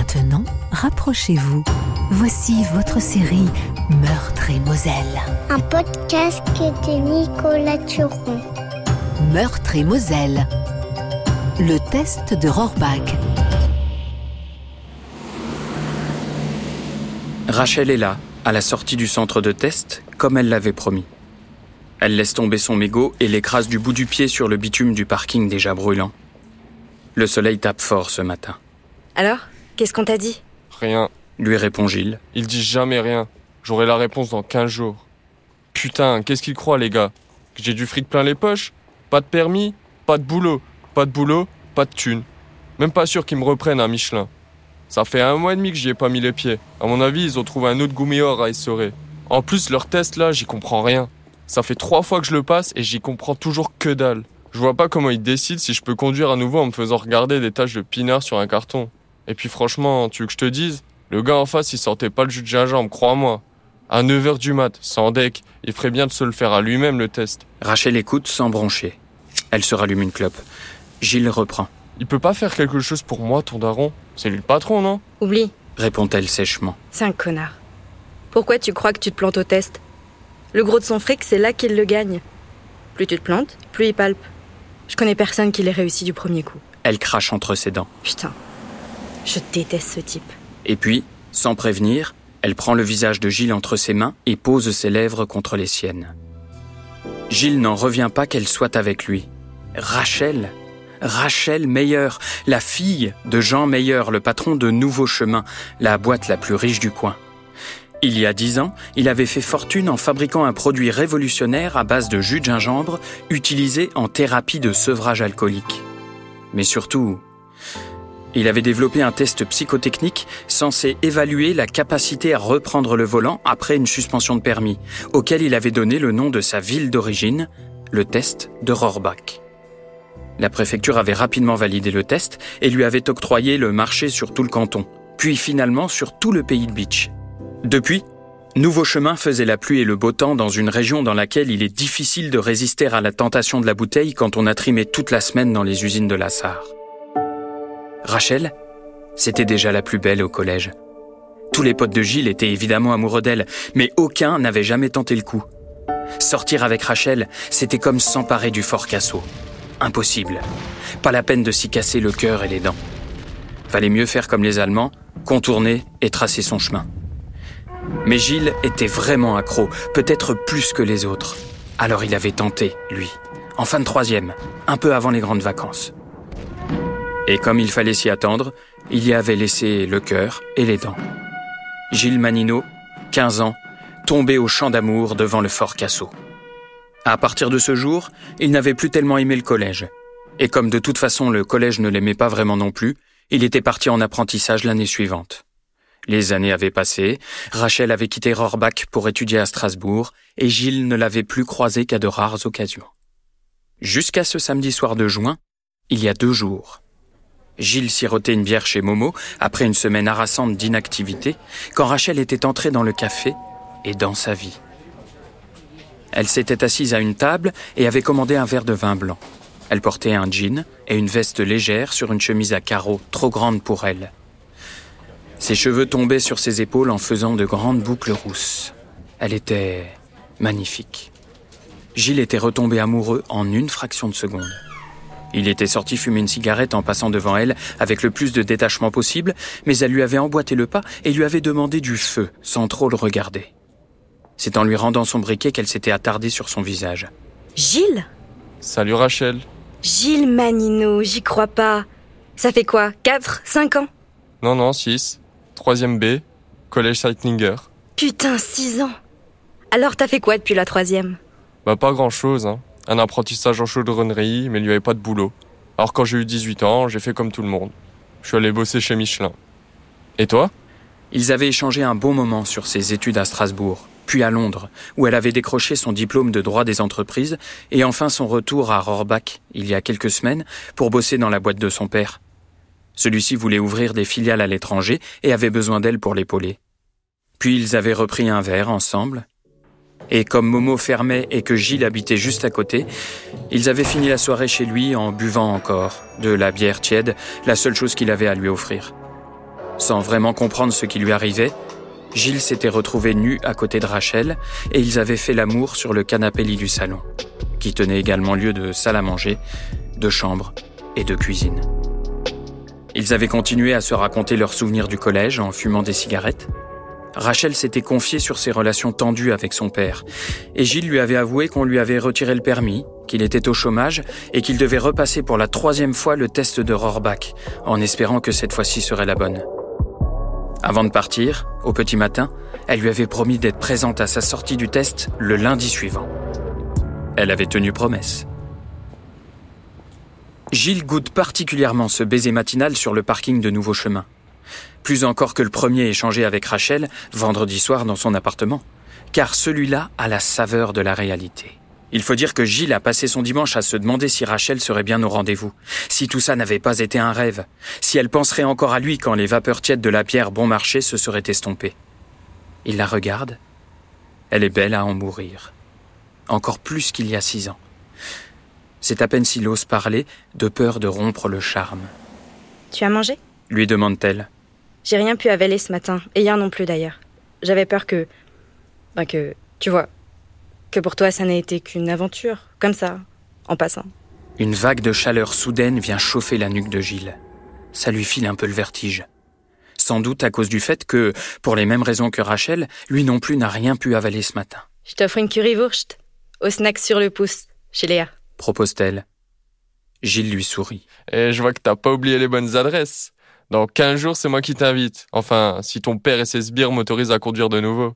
Maintenant, rapprochez-vous. Voici votre série Meurtre et Moselle. Un podcast de Nicolas Turon. Meurtre et Moselle. Le test de Rohrbach. Rachel est là, à la sortie du centre de test, comme elle l'avait promis. Elle laisse tomber son mégot et l'écrase du bout du pied sur le bitume du parking déjà brûlant. Le soleil tape fort ce matin. Alors? Qu'est-ce qu'on t'a dit? Rien. Lui répond Gilles. Il dit jamais rien. J'aurai la réponse dans 15 jours. Putain, qu'est-ce qu'il croit, les gars? Que j'ai du fric plein les poches? Pas de permis Pas de boulot Pas de boulot Pas de thunes. Même pas sûr qu'ils me reprennent à Michelin. Ça fait un mois et demi que j'y ai pas mis les pieds. À mon avis, ils ont trouvé un autre gouméor à essorer. En plus, leur test là, j'y comprends rien. Ça fait trois fois que je le passe et j'y comprends toujours que dalle. Je vois pas comment ils décident si je peux conduire à nouveau en me faisant regarder des taches de pinard sur un carton. Et puis franchement, tu veux que je te dise Le gars en face, il sortait pas le jus de gingembre, crois-moi. À 9h du mat, sans deck, il ferait bien de se le faire à lui-même le test. Rachel écoute sans broncher. Elle se rallume une clope. Gilles reprend. Il peut pas faire quelque chose pour moi, ton daron? C'est lui le patron, non? Oublie, Répond-elle sèchement. c'est un connard. Pourquoi tu crois que tu te plantes au test? Le gros de son fric, c'est là qu'il le gagne. Plus tu te plantes, plus il palpe. Je connais personne qui l'ait réussi du premier coup. Elle crache entre ses dents. Putain, je déteste ce type. Et puis, sans prévenir, elle prend le visage de Gilles entre ses mains et pose ses lèvres contre les siennes. Gilles n'en revient pas qu'elle soit avec lui. Rachel Rachel Meyer, la fille de Jean Meyer, le patron de Nouveau Chemin, la boîte la plus riche du coin. Il y a dix ans, il avait fait fortune en fabriquant un produit révolutionnaire à base de jus de gingembre utilisé en thérapie de sevrage alcoolique. Mais surtout, il avait développé un test psychotechnique censé évaluer la capacité à reprendre le volant après une suspension de permis, auquel il avait donné le nom de sa ville d'origine, le test de Rohrbach. La préfecture avait rapidement validé le test et lui avait octroyé le marché sur tout le canton, puis finalement sur tout le pays de Beach. Depuis, Nouveau Chemin faisait la pluie et le beau temps dans une région dans laquelle il est difficile de résister à la tentation de la bouteille quand on a trimé toute la semaine dans les usines de la Sarre. Rachel, c'était déjà la plus belle au collège. Tous les potes de Gilles étaient évidemment amoureux d'elle, mais aucun n'avait jamais tenté le coup. Sortir avec Rachel, c'était comme s'emparer du fort Casso. Impossible. Pas la peine de s'y casser le cœur et les dents. Fallait mieux faire comme les Allemands, contourner et tracer son chemin. Mais Gilles était vraiment accro, peut-être plus que les autres. Alors il avait tenté, lui, en fin de troisième, un peu avant les grandes vacances. Et comme il fallait s'y attendre, il y avait laissé le cœur et les dents. Gilles Manino, 15 ans, tombé au champ d'amour devant le fort Casso. À partir de ce jour, il n'avait plus tellement aimé le collège. Et comme de toute façon le collège ne l'aimait pas vraiment non plus, il était parti en apprentissage l'année suivante. Les années avaient passé, Rachel avait quitté Rohrbach pour étudier à Strasbourg, et Gilles ne l'avait plus croisé qu'à de rares occasions. Jusqu'à ce samedi soir de juin, il y a deux jours. Gilles sirotait une bière chez Momo après une semaine harassante d'inactivité, quand Rachel était entrée dans le café et dans sa vie. Elle s'était assise à une table et avait commandé un verre de vin blanc. Elle portait un jean et une veste légère sur une chemise à carreaux trop grande pour elle. Ses cheveux tombaient sur ses épaules en faisant de grandes boucles rousses. Elle était magnifique. Gilles était retombé amoureux en une fraction de seconde. Il était sorti fumer une cigarette en passant devant elle avec le plus de détachement possible, mais elle lui avait emboîté le pas et lui avait demandé du feu sans trop le regarder. C'est en lui rendant son briquet qu'elle s'était attardée sur son visage. Gilles Salut Rachel. Gilles Manino, j'y crois pas. Ça fait quoi 4 5 ans? Non, non, 6. Troisième B. Collège Sightlinger. Putain, 6 ans Alors t'as fait quoi depuis la troisième? Bah pas grand chose, hein. Un apprentissage en chaudronnerie, mais il n'y avait pas de boulot. Alors quand j'ai eu 18 ans, j'ai fait comme tout le monde. Je suis allé bosser chez Michelin. Et toi? Ils avaient échangé un bon moment sur ses études à Strasbourg, puis à Londres, où elle avait décroché son diplôme de droit des entreprises, et enfin son retour à Rohrbach, il y a quelques semaines, pour bosser dans la boîte de son père. Celui-ci voulait ouvrir des filiales à l'étranger et avait besoin d'elle pour l'épauler. Puis ils avaient repris un verre ensemble, et comme Momo fermait et que Gilles habitait juste à côté, ils avaient fini la soirée chez lui en buvant encore de la bière tiède, la seule chose qu'il avait à lui offrir. Sans vraiment comprendre ce qui lui arrivait, Gilles s'était retrouvé nu à côté de Rachel et ils avaient fait l'amour sur le canapé lit du salon, qui tenait également lieu de salle à manger, de chambre et de cuisine. Ils avaient continué à se raconter leurs souvenirs du collège en fumant des cigarettes. Rachel s'était confiée sur ses relations tendues avec son père, et Gilles lui avait avoué qu'on lui avait retiré le permis, qu'il était au chômage et qu'il devait repasser pour la troisième fois le test de Rohrbach, en espérant que cette fois-ci serait la bonne. Avant de partir, au petit matin, elle lui avait promis d'être présente à sa sortie du test le lundi suivant. Elle avait tenu promesse. Gilles goûte particulièrement ce baiser matinal sur le parking de Nouveau Chemin. Plus encore que le premier échangé avec Rachel vendredi soir dans son appartement, car celui-là a la saveur de la réalité. Il faut dire que Gilles a passé son dimanche à se demander si Rachel serait bien au rendez-vous, si tout ça n'avait pas été un rêve, si elle penserait encore à lui quand les vapeurs tièdes de la pierre bon marché se seraient estompées. Il la regarde. Elle est belle à en mourir. Encore plus qu'il y a six ans. C'est à peine s'il ose parler, de peur de rompre le charme. Tu as mangé? lui demande-t-elle. J'ai rien pu avaler ce matin, et hier non plus d'ailleurs. J'avais peur que. Ben que. Tu vois. Que pour toi ça n'ait été qu'une aventure, comme ça, en passant. Une vague de chaleur soudaine vient chauffer la nuque de Gilles. Ça lui file un peu le vertige. Sans doute à cause du fait que, pour les mêmes raisons que Rachel, lui non plus n'a rien pu avaler ce matin. Je t'offre une currywurst, au snack sur le pouce, chez Léa propose-t-elle. Gilles lui sourit. Et je vois que t'as pas oublié les bonnes adresses. Dans 15 jours, c'est moi qui t'invite. Enfin, si ton père et ses sbires m'autorisent à conduire de nouveau.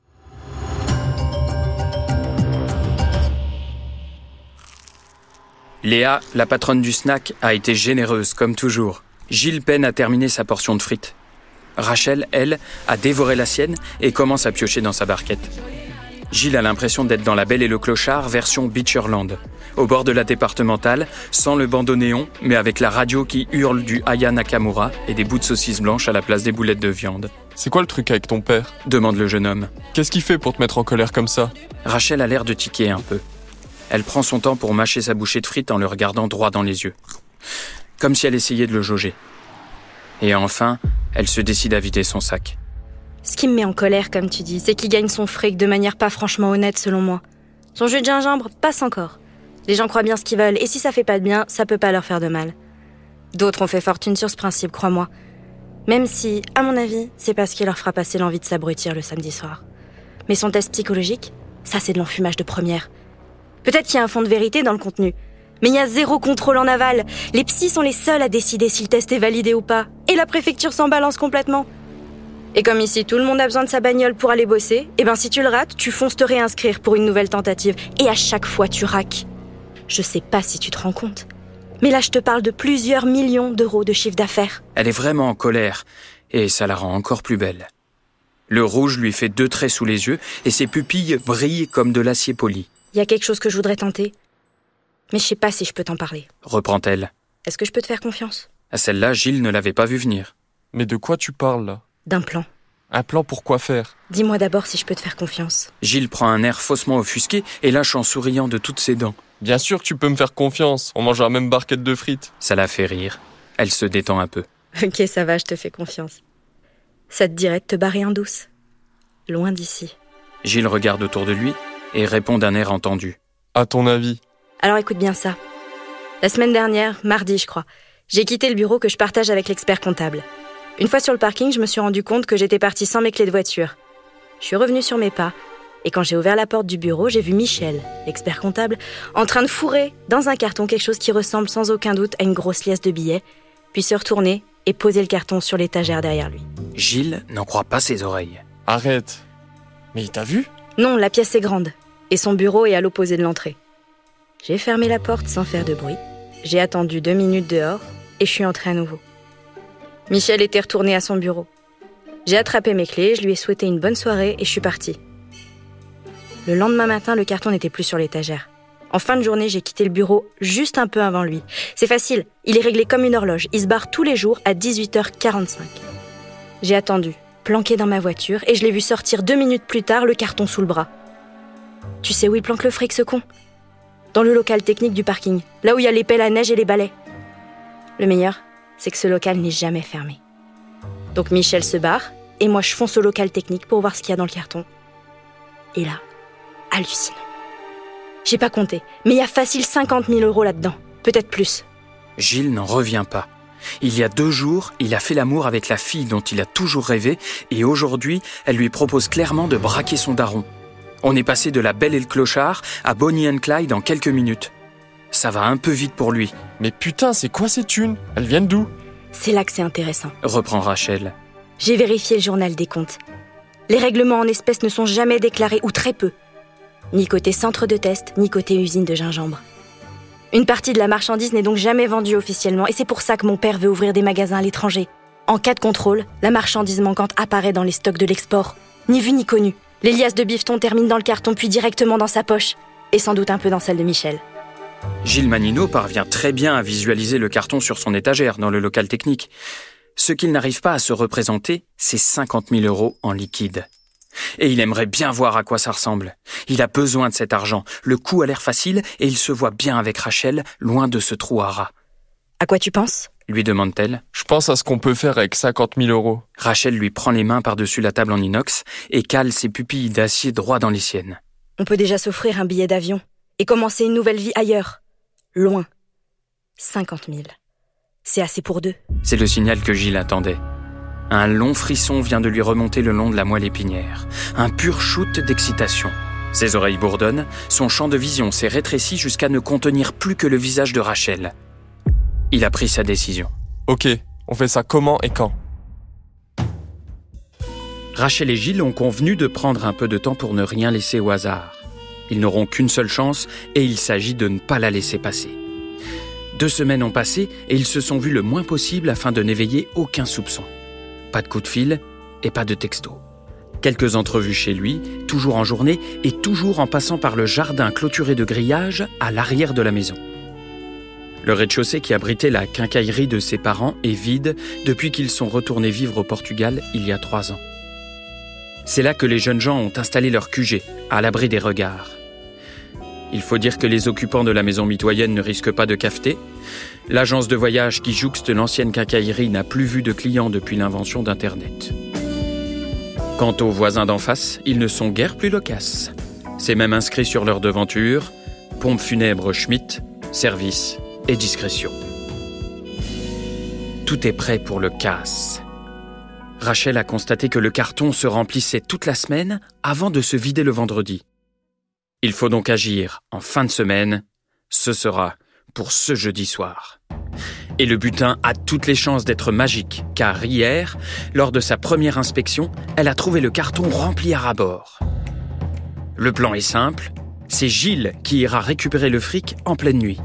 Léa, la patronne du snack, a été généreuse, comme toujours. Gilles peine à terminer sa portion de frites. Rachel, elle, a dévoré la sienne et commence à piocher dans sa barquette. Gilles a l'impression d'être dans La Belle et le Clochard version Beacherland, au bord de la départementale, sans le bandeau néon, mais avec la radio qui hurle du Aya Nakamura et des bouts de saucisses blanches à la place des boulettes de viande. C'est quoi le truc avec ton père? Demande le jeune homme. Qu'est-ce qu'il fait pour te mettre en colère comme ça? Rachel a l'air de tiquer un peu. Elle prend son temps pour mâcher sa bouchée de frites en le regardant droit dans les yeux. Comme si elle essayait de le jauger. Et enfin, elle se décide à vider son sac. Ce qui me met en colère, comme tu dis, c'est qu'il gagne son fric de manière pas franchement honnête, selon moi. Son jeu de gingembre passe encore. Les gens croient bien ce qu'ils veulent, et si ça fait pas de bien, ça peut pas leur faire de mal. D'autres ont fait fortune sur ce principe, crois-moi. Même si, à mon avis, c'est parce qu'il leur fera passer l'envie de s'abrutir le samedi soir. Mais son test psychologique, ça c'est de l'enfumage de première. Peut-être qu'il y a un fond de vérité dans le contenu. Mais il y a zéro contrôle en aval. Les psys sont les seuls à décider si le test est validé ou pas. Et la préfecture s'en balance complètement. Et comme ici tout le monde a besoin de sa bagnole pour aller bosser, et eh ben si tu le rates, tu fonces te réinscrire pour une nouvelle tentative. Et à chaque fois tu raques. Je sais pas si tu te rends compte. Mais là je te parle de plusieurs millions d'euros de chiffre d'affaires. Elle est vraiment en colère, et ça la rend encore plus belle. Le rouge lui fait deux traits sous les yeux, et ses pupilles brillent comme de l'acier poli. Il y a quelque chose que je voudrais tenter. Mais je sais pas si je peux t'en parler. Reprend-elle. Est-ce que je peux te faire confiance? À celle-là, Gilles ne l'avait pas vu venir. Mais de quoi tu parles? là d'un plan. Un plan pour quoi faire? Dis-moi d'abord si je peux te faire confiance. Gilles prend un air faussement offusqué et lâche en souriant de toutes ses dents. Bien sûr que tu peux me faire confiance, on mange la même barquette de frites. Ça la fait rire. Elle se détend un peu. Ok, ça va, je te fais confiance. Ça te dirait de te barrer en douce Loin d'ici. Gilles regarde autour de lui et répond d'un air entendu. À ton avis? Alors écoute bien ça. La semaine dernière, mardi je crois, j'ai quitté le bureau que je partage avec l'expert comptable. Une fois sur le parking, je me suis rendu compte que j'étais partie sans mes clés de voiture. Je suis revenue sur mes pas, et quand j'ai ouvert la porte du bureau, j'ai vu Michel, l'expert comptable, en train de fourrer dans un carton quelque chose qui ressemble sans aucun doute à une grosse liasse de billets, puis se retourner et poser le carton sur l'étagère derrière lui. Gilles n'en croit pas ses oreilles. Arrête. Mais il t'a vu? Non, la pièce est grande, et son bureau est à l'opposé de l'entrée. J'ai fermé la porte sans faire de bruit, j'ai attendu deux minutes dehors, et je suis entrée à nouveau. Michel était retourné à son bureau. J'ai attrapé mes clés, je lui ai souhaité une bonne soirée et je suis partie. Le lendemain matin, le carton n'était plus sur l'étagère. En fin de journée, j'ai quitté le bureau juste un peu avant lui. C'est facile, il est réglé comme une horloge. Il se barre tous les jours à 18h45. J'ai attendu, planqué dans ma voiture, et je l'ai vu sortir deux minutes plus tard, le carton sous le bras. Tu sais où il planque le fric, ce con? Dans le local technique du parking, là où il y a les pelles à neige et les balais. Le meilleur, c'est que ce local n'est jamais fermé. Donc Michel se barre, et moi je fonce au local technique pour voir ce qu'il y a dans le carton. Et là, hallucinant. J'ai pas compté, mais il y a facile 50 000 euros là-dedans, peut-être plus. Gilles n'en revient pas. Il y a deux jours, il a fait l'amour avec la fille dont il a toujours rêvé, et aujourd'hui, elle lui propose clairement de braquer son daron. On est passé de la Belle et le Clochard à Bonnie and Clyde en quelques minutes. Ça va un peu vite pour lui, Mais putain, c'est quoi ces thunes? Elles viennent d'où? C'est là que c'est intéressant. reprend Rachel. J'ai vérifié le journal des comptes. Les règlements en espèces ne sont jamais déclarés, ou très peu. Ni côté centre de test, ni côté usine de gingembre. Une partie de la marchandise n'est donc jamais vendue officiellement, et c'est pour ça que mon père veut ouvrir des magasins à l'étranger. En cas de contrôle, la marchandise manquante apparaît dans les stocks de l'export. Ni vu ni connu. Les liasses de bifton terminent dans le carton puis directement dans sa poche. Et sans doute un peu dans celle de Michel. Gilles Manino parvient très bien à visualiser le carton sur son étagère dans le local technique. Ce qu'il n'arrive pas à se représenter, c'est 50 000 euros en liquide. Et il aimerait bien voir à quoi ça ressemble. Il a besoin de cet argent. Le coup a l'air facile et il se voit bien avec Rachel, loin de ce trou à rats. À quoi tu penses? Lui demande-t-elle. Je pense à ce qu'on peut faire avec 50 000 euros. Rachel lui prend les mains par-dessus la table en inox et cale ses pupilles d'acier droit dans les siennes. On peut déjà s'offrir un billet d'avion et commencer une nouvelle vie ailleurs. Loin. 50 000. C'est assez pour deux. C'est le signal que Gilles attendait. Un long frisson vient de lui remonter le long de la moelle épinière. Un pur shoot d'excitation. Ses oreilles bourdonnent, son champ de vision s'est rétréci jusqu'à ne contenir plus que le visage de Rachel. Il a pris sa décision. Ok, on fait ça comment et quand? Rachel et Gilles ont convenu de prendre un peu de temps pour ne rien laisser au hasard. Ils n'auront qu'une seule chance et il s'agit de ne pas la laisser passer. Deux semaines ont passé et ils se sont vus le moins possible afin de n'éveiller aucun soupçon. Pas de coup de fil et pas de texto. Quelques entrevues chez lui, toujours en journée et toujours en passant par le jardin clôturé de grillages à l'arrière de la maison. Le rez-de-chaussée qui abritait la quincaillerie de ses parents est vide depuis qu'ils sont retournés vivre au Portugal il y a trois ans. C'est là que les jeunes gens ont installé leur QG, à l'abri des regards. Il faut dire que les occupants de la maison mitoyenne ne risquent pas de cafeter. L'agence de voyage qui jouxte l'ancienne quincaillerie n'a plus vu de clients depuis l'invention d'Internet. Quant aux voisins d'en face, ils ne sont guère plus loquaces. C'est même inscrit sur leur devanture pompe funèbre Schmitt, service et discrétion. Tout est prêt pour le casse. Rachel a constaté que le carton se remplissait toute la semaine avant de se vider le vendredi. Il faut donc agir en fin de semaine. Ce sera pour ce jeudi soir. Et le butin a toutes les chances d'être magique, car hier, lors de sa première inspection, elle a trouvé le carton rempli à ras-bord. Le plan est simple, c'est Gilles qui ira récupérer le fric en pleine nuit.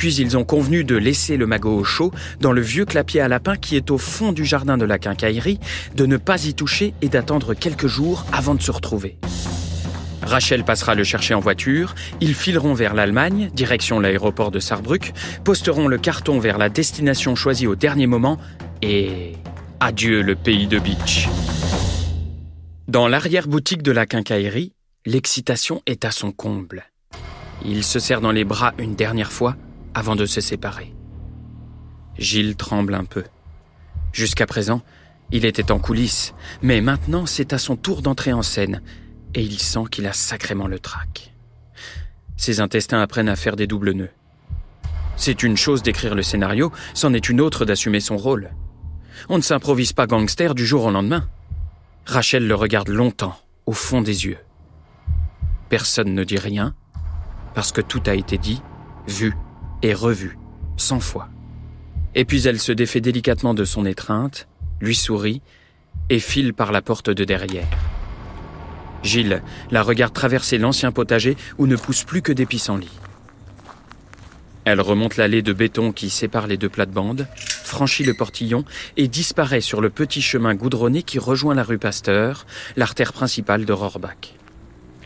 Puis ils ont convenu de laisser le magot au chaud dans le vieux clapier à lapin qui est au fond du jardin de la quincaillerie, de ne pas y toucher et d'attendre quelques jours avant de se retrouver. Rachel passera le chercher en voiture, ils fileront vers l'Allemagne, direction l'aéroport de Saarbrück, posteront le carton vers la destination choisie au dernier moment et adieu le pays de Beach. Dans l'arrière-boutique de la quincaillerie, l'excitation est à son comble. Ils se serrent dans les bras une dernière fois avant de se séparer. Gilles tremble un peu. Jusqu'à présent, il était en coulisses, mais maintenant c'est à son tour d'entrer en scène, et il sent qu'il a sacrément le trac. Ses intestins apprennent à faire des doubles nœuds. C'est une chose d'écrire le scénario, c'en est une autre d'assumer son rôle. On ne s'improvise pas gangster du jour au lendemain. Rachel le regarde longtemps, au fond des yeux. Personne ne dit rien, parce que tout a été dit, vu et revu, cent fois. Et puis elle se défait délicatement de son étreinte, lui sourit, et file par la porte de derrière. Gilles la regarde traverser l'ancien potager où ne pousse plus que des pissenlits. Elle remonte l'allée de béton qui sépare les deux plates-bandes, franchit le portillon et disparaît sur le petit chemin goudronné qui rejoint la rue Pasteur, l'artère principale de Rohrbach.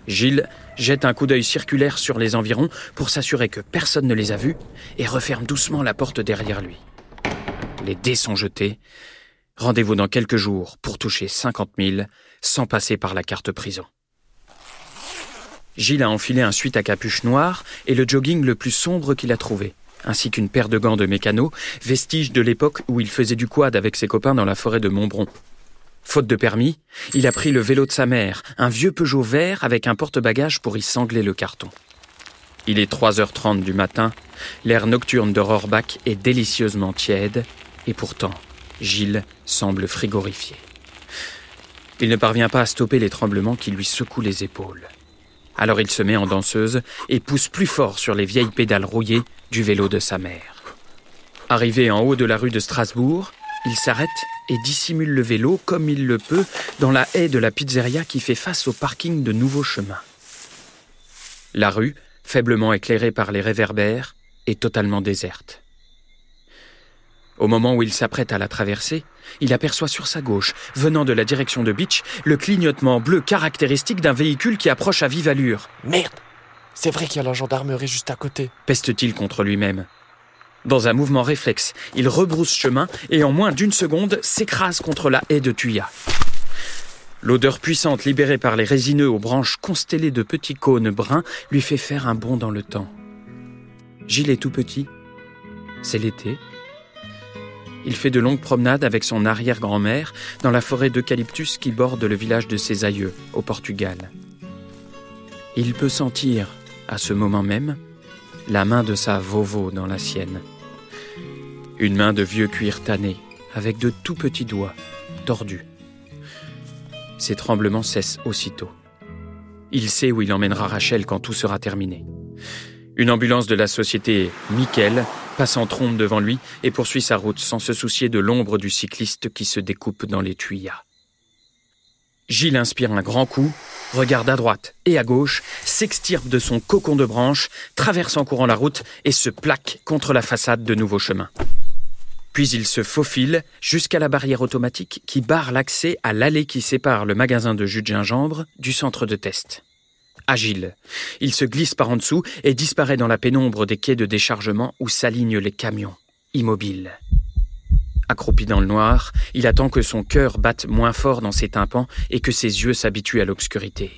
Gilles jette un coup d'œil circulaire sur les environs pour s'assurer que personne ne les a vus et referme doucement la porte derrière lui. Les dés sont jetés. Rendez-vous dans quelques jours pour toucher 50 000 sans passer par la carte prison. Gilles a enfilé un suite à capuche noire et le jogging le plus sombre qu'il a trouvé. ainsi qu'une paire de gants de mécano, vestige de l'époque où il faisait du quad avec ses copains dans la forêt de Montbron. Faute de permis, il a pris le vélo de sa mère, un vieux Peugeot vert avec un porte-bagages pour y sangler le carton. Il est 3h30 du matin, l'air nocturne de Rohrbach est délicieusement tiède, et pourtant, Gilles semble frigorifié. Il ne parvient pas à stopper les tremblements qui lui secouent les épaules. Alors il se met en danseuse et pousse plus fort sur les vieilles pédales rouillées du vélo de sa mère. Arrivé en haut de la rue de Strasbourg, il s'arrête et dissimule le vélo comme il le peut dans la haie de la pizzeria qui fait face au parking de Nouveau Chemin. La rue, faiblement éclairée par les réverbères, est totalement déserte. Au moment où il s'apprête à la traverser, il aperçoit sur sa gauche, venant de la direction de Beach, le clignotement bleu caractéristique d'un véhicule qui approche à vive allure. Merde C'est vrai qu'il y a la gendarmerie juste à côté. Peste-t-il contre lui-même. Dans un mouvement réflexe, il rebrousse chemin et en moins d'une seconde s'écrase contre la haie de Thuya. L'odeur puissante libérée par les résineux aux branches constellées de petits cônes bruns lui fait faire un bond dans le temps. Gilles est tout petit. C'est l'été. Il fait de longues promenades avec son arrière-grand-mère dans la forêt d'eucalyptus qui borde le village de ses aïeux, au Portugal. Il peut sentir, à ce moment même, la main de sa vovo dans la sienne. Une main de vieux cuir tanné, avec de tout petits doigts, tordus. Ses tremblements cessent aussitôt. Il sait où il emmènera Rachel quand tout sera terminé. Une ambulance de la société Miquel passe en trombe devant lui et poursuit sa route sans se soucier de l'ombre du cycliste qui se découpe dans les tuyas. Gilles inspire un grand coup, regarde à droite et à gauche, s'extirpe de son cocon de branche, traverse en courant la route et se plaque contre la façade de Nouveau Chemin. Puis il se faufile jusqu'à la barrière automatique qui barre l'accès à l'allée qui sépare le magasin de jus de gingembre du centre de test agile. Il se glisse par en dessous et disparaît dans la pénombre des quais de déchargement où s'alignent les camions, immobiles. Accroupi dans le noir, il attend que son cœur batte moins fort dans ses tympans et que ses yeux s'habituent à l'obscurité.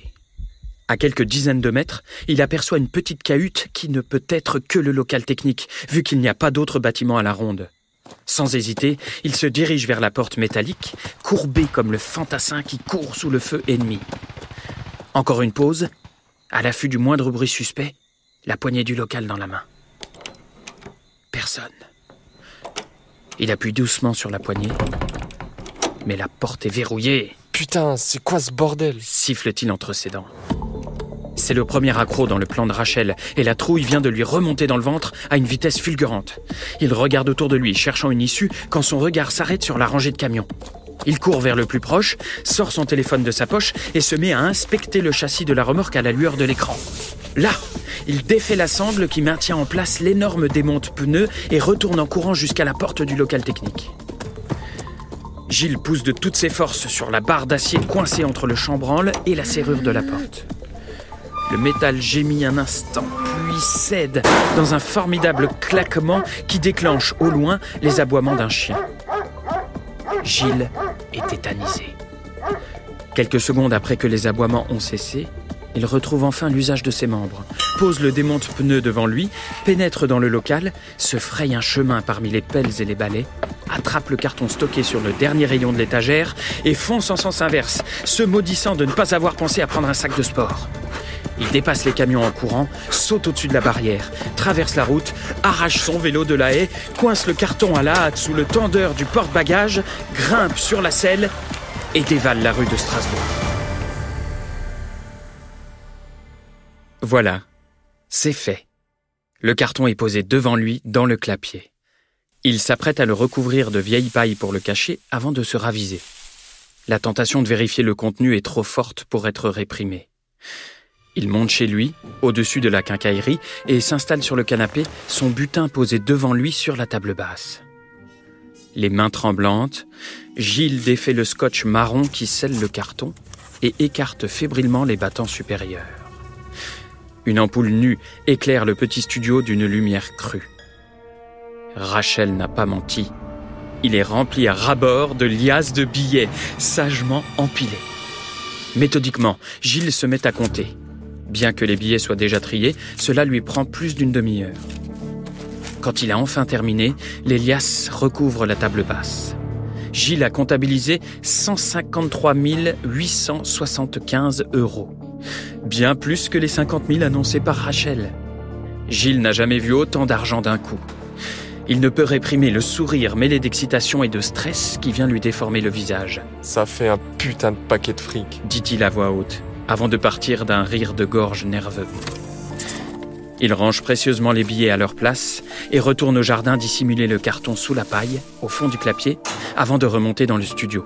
À quelques dizaines de mètres, il aperçoit une petite cahute qui ne peut être que le local technique, vu qu'il n'y a pas d'autre bâtiment à la ronde. Sans hésiter, il se dirige vers la porte métallique, courbé comme le fantassin qui court sous le feu ennemi. Encore une pause, à l'affût du moindre bruit suspect, la poignée du local dans la main. Personne. Il appuie doucement sur la poignée, mais la porte est verrouillée. Putain, c'est quoi ce bordel? Siffle-t-il entre ses dents. C'est le premier accroc dans le plan de Rachel, et la trouille vient de lui remonter dans le ventre à une vitesse fulgurante. Il regarde autour de lui, cherchant une issue, quand son regard s'arrête sur la rangée de camions. Il court vers le plus proche, sort son téléphone de sa poche et se met à inspecter le châssis de la remorque à la lueur de l'écran. Là, il défait la sangle qui maintient en place l'énorme démonte pneu et retourne en courant jusqu'à la porte du local technique. Gilles pousse de toutes ses forces sur la barre d'acier coincée entre le chambranle et la serrure de la porte. Le métal gémit un instant, puis cède dans un formidable claquement qui déclenche au loin les aboiements d'un chien. Gilles est tétanisé. Quelques secondes après que les aboiements ont cessé, il retrouve enfin l'usage de ses membres, pose le démonte-pneu devant lui, pénètre dans le local, se fraye un chemin parmi les pelles et les balais, attrape le carton stocké sur le dernier rayon de l'étagère et fonce en sens inverse, se maudissant de ne pas avoir pensé à prendre un sac de sport. Il dépasse les camions en courant, saute au-dessus de la barrière, traverse la route, arrache son vélo de la haie, coince le carton à la hâte sous le tendeur du porte-bagages, grimpe sur la selle et dévale la rue de Strasbourg. Voilà, c'est fait. Le carton est posé devant lui dans le clapier. Il s'apprête à le recouvrir de vieille paille pour le cacher avant de se raviser. La tentation de vérifier le contenu est trop forte pour être réprimée. Il monte chez lui, au-dessus de la quincaillerie, et s'installe sur le canapé, son butin posé devant lui sur la table basse. Les mains tremblantes, Gilles défait le scotch marron qui scelle le carton et écarte fébrilement les battants supérieurs. Une ampoule nue éclaire le petit studio d'une lumière crue. Rachel n'a pas menti. Il est rempli à ras-bord de liasses de billets, sagement empilés. Méthodiquement, Gilles se met à compter. Bien que les billets soient déjà triés, cela lui prend plus d'une demi-heure. Quand il a enfin terminé, l'Elias recouvre la table basse. Gilles a comptabilisé 153 875 euros. Bien plus que les 50 000 annoncés par Rachel. Gilles n'a jamais vu autant d'argent d'un coup. Il ne peut réprimer le sourire mêlé d'excitation et de stress qui vient lui déformer le visage. Ça fait un putain de paquet de fric. Dit-il à voix haute, avant de partir d'un rire de gorge nerveux. Il range précieusement les billets à leur place et retourne au jardin dissimuler le carton sous la paille, au fond du clapier, avant de remonter dans le studio.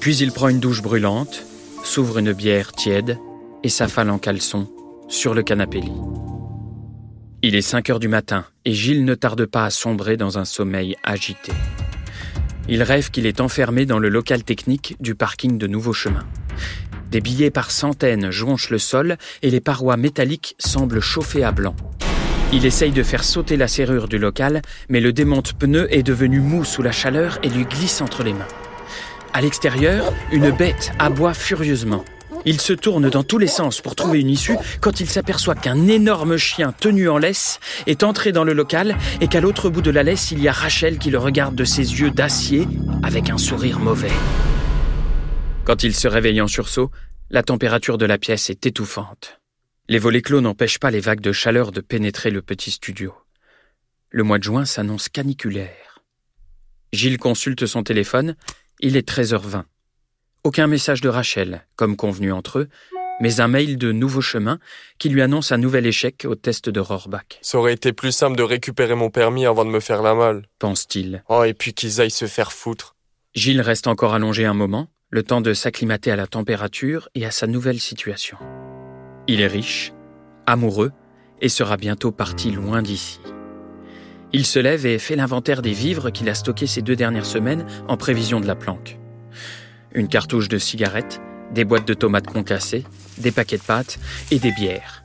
Puis il prend une douche brûlante, s'ouvre une bière tiède et s'affale en caleçon sur le canapé lit. Il est 5 heures du matin et Gilles ne tarde pas à sombrer dans un sommeil agité. Il rêve qu'il est enfermé dans le local technique du parking de Nouveau Chemin. Des billets par centaines jonchent le sol et les parois métalliques semblent chauffer à blanc. Il essaye de faire sauter la serrure du local, mais le démonte pneu est devenu mou sous la chaleur et lui glisse entre les mains. À l'extérieur, une bête aboie furieusement. Il se tourne dans tous les sens pour trouver une issue quand il s'aperçoit qu'un énorme chien tenu en laisse est entré dans le local et qu'à l'autre bout de la laisse, il y a Rachel qui le regarde de ses yeux d'acier avec un sourire mauvais. Quand il se réveille en sursaut, la température de la pièce est étouffante. Les volets clos n'empêchent pas les vagues de chaleur de pénétrer le petit studio. Le mois de juin s'annonce caniculaire. Gilles consulte son téléphone, il est 13h20. Aucun message de Rachel, comme convenu entre eux, mais un mail de Nouveau Chemin qui lui annonce un nouvel échec au test de Rohrbach. Ça aurait été plus simple de récupérer mon permis avant de me faire la malle. Pense-t-il. Oh, et puis qu'ils aillent se faire foutre. Gilles reste encore allongé un moment, le temps de s'acclimater à la température et à sa nouvelle situation. Il est riche, amoureux, et sera bientôt parti loin d'ici. Il se lève et fait l'inventaire des vivres qu'il a stockés ces deux dernières semaines en prévision de la planque une cartouche de cigarettes, des boîtes de tomates concassées, des paquets de pâtes et des bières.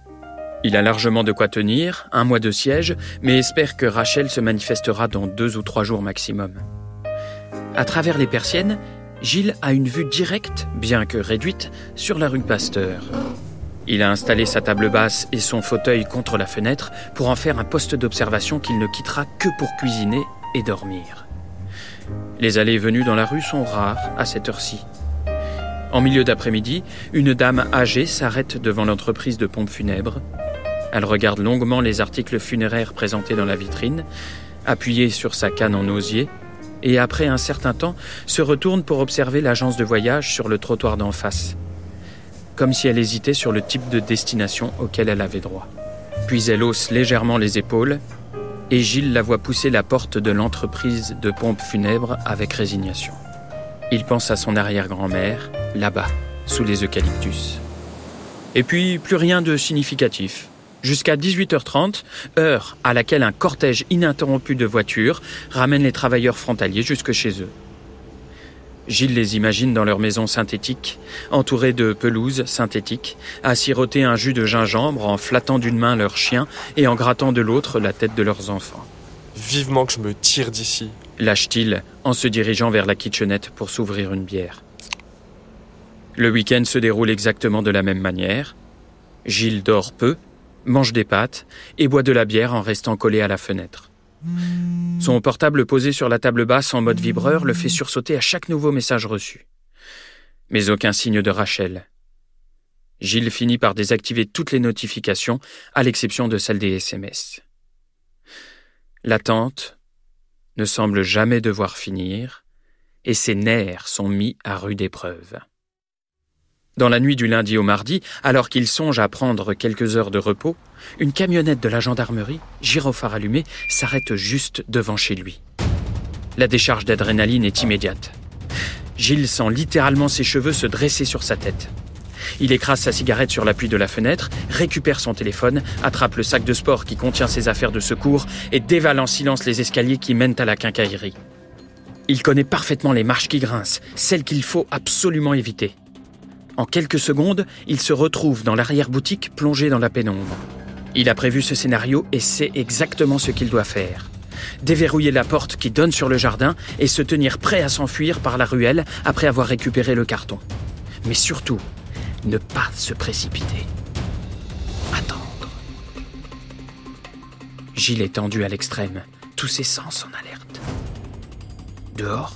Il a largement de quoi tenir, un mois de siège, mais espère que Rachel se manifestera dans deux ou trois jours maximum. À travers les persiennes, Gilles a une vue directe, bien que réduite, sur la rue Pasteur. Il a installé sa table basse et son fauteuil contre la fenêtre pour en faire un poste d'observation qu'il ne quittera que pour cuisiner et dormir. Les allées venues dans la rue sont rares à cette heure-ci. En milieu d'après-midi, une dame âgée s'arrête devant l'entreprise de pompes funèbres. Elle regarde longuement les articles funéraires présentés dans la vitrine, appuyée sur sa canne en osier, et après un certain temps se retourne pour observer l'agence de voyage sur le trottoir d'en face, comme si elle hésitait sur le type de destination auquel elle avait droit. Puis elle hausse légèrement les épaules et Gilles la voit pousser la porte de l'entreprise de pompes funèbres avec résignation. Il pense à son arrière-grand-mère, là-bas, sous les eucalyptus. Et puis, plus rien de significatif. Jusqu'à 18h30, heure à laquelle un cortège ininterrompu de voitures ramène les travailleurs frontaliers jusque chez eux. Gilles les imagine dans leur maison synthétique, entourés de pelouses synthétiques, à siroter un jus de gingembre en flattant d'une main leur chien et en grattant de l'autre la tête de leurs enfants. Vivement que je me tire d'ici. Lâche-t-il en se dirigeant vers la kitchenette pour s'ouvrir une bière. Le week-end se déroule exactement de la même manière. Gilles dort peu, mange des pâtes et boit de la bière en restant collé à la fenêtre. Son portable posé sur la table basse en mode vibreur le fait sursauter à chaque nouveau message reçu. Mais aucun signe de Rachel. Gilles finit par désactiver toutes les notifications, à l'exception de celles des SMS. L'attente ne semble jamais devoir finir, et ses nerfs sont mis à rude épreuve. Dans la nuit du lundi au mardi, alors qu'il songe à prendre quelques heures de repos, une camionnette de la gendarmerie, gyrophare allumé, s'arrête juste devant chez lui. La décharge d'adrénaline est immédiate. Gilles sent littéralement ses cheveux se dresser sur sa tête. Il écrase sa cigarette sur l'appui de la fenêtre, récupère son téléphone, attrape le sac de sport qui contient ses affaires de secours et dévale en silence les escaliers qui mènent à la quincaillerie. Il connaît parfaitement les marches qui grincent, celles qu'il faut absolument éviter. En quelques secondes, il se retrouve dans l'arrière-boutique plongé dans la pénombre. Il a prévu ce scénario et sait exactement ce qu'il doit faire. Déverrouiller la porte qui donne sur le jardin et se tenir prêt à s'enfuir par la ruelle après avoir récupéré le carton. Mais surtout, ne pas se précipiter. Attendre. Gilles est tendu à l'extrême, tous ses sens en alerte. Dehors,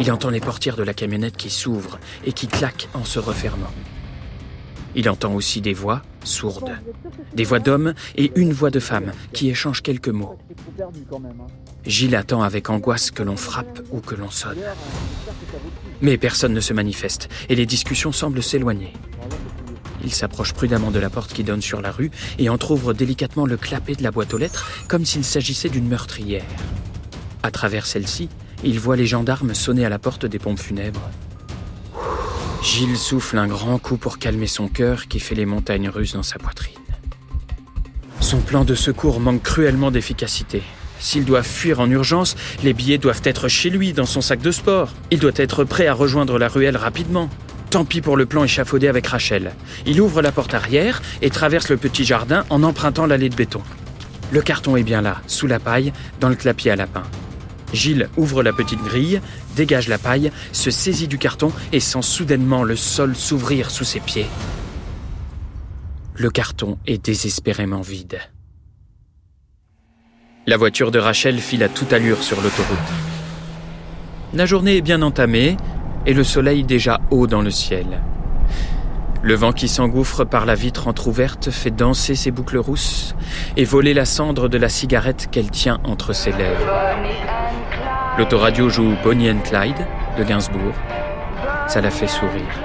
il entend les portières de la camionnette qui s'ouvrent et qui claquent en se refermant. Il entend aussi des voix sourdes, des voix d'hommes et une voix de femme qui échangent quelques mots. Gilles attend avec angoisse que l'on frappe ou que l'on sonne. Mais personne ne se manifeste et les discussions semblent s'éloigner. Il s'approche prudemment de la porte qui donne sur la rue et entr'ouvre délicatement le clapet de la boîte aux lettres comme s'il s'agissait d'une meurtrière. À travers celle-ci, il voit les gendarmes sonner à la porte des pompes funèbres. Gilles souffle un grand coup pour calmer son cœur qui fait les montagnes russes dans sa poitrine. Son plan de secours manque cruellement d'efficacité. S'il doit fuir en urgence, les billets doivent être chez lui, dans son sac de sport. Il doit être prêt à rejoindre la ruelle rapidement. Tant pis pour le plan échafaudé avec Rachel. Il ouvre la porte arrière et traverse le petit jardin en empruntant l'allée de béton. Le carton est bien là, sous la paille, dans le clapier à lapin. Gilles ouvre la petite grille, dégage la paille, se saisit du carton et sent soudainement le sol s'ouvrir sous ses pieds. Le carton est désespérément vide. La voiture de Rachel file à toute allure sur l'autoroute. La journée est bien entamée et le soleil déjà haut dans le ciel. Le vent qui s'engouffre par la vitre entr'ouverte fait danser ses boucles rousses et voler la cendre de la cigarette qu'elle tient entre ses lèvres. L'autoradio joue Bonnie and Clyde de Gainsbourg. Ça la fait sourire.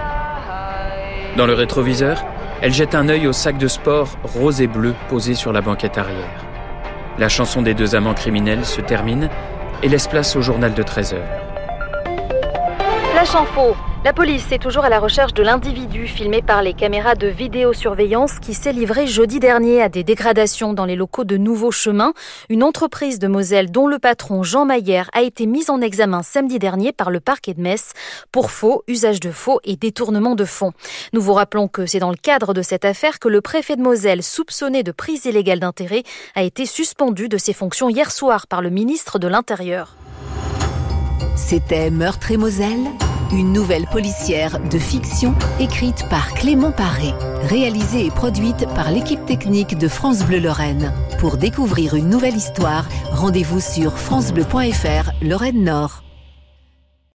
Dans le rétroviseur, elle jette un œil au sac de sport rose et bleu posé sur la banquette arrière. La chanson des deux amants criminels se termine et laisse place au journal de 13 heures. Flash info la police est toujours à la recherche de l'individu filmé par les caméras de vidéosurveillance qui s'est livré jeudi dernier à des dégradations dans les locaux de Nouveau Chemin, une entreprise de Moselle dont le patron Jean Maillère a été mis en examen samedi dernier par le parquet de Metz pour faux, usage de faux et détournement de fonds. Nous vous rappelons que c'est dans le cadre de cette affaire que le préfet de Moselle, soupçonné de prise illégale d'intérêt, a été suspendu de ses fonctions hier soir par le ministre de l'Intérieur. C'était Meurtre et Moselle une nouvelle policière de fiction écrite par Clément Paré, réalisée et produite par l'équipe technique de France Bleu Lorraine. Pour découvrir une nouvelle histoire, rendez-vous sur francebleu.fr Lorraine Nord.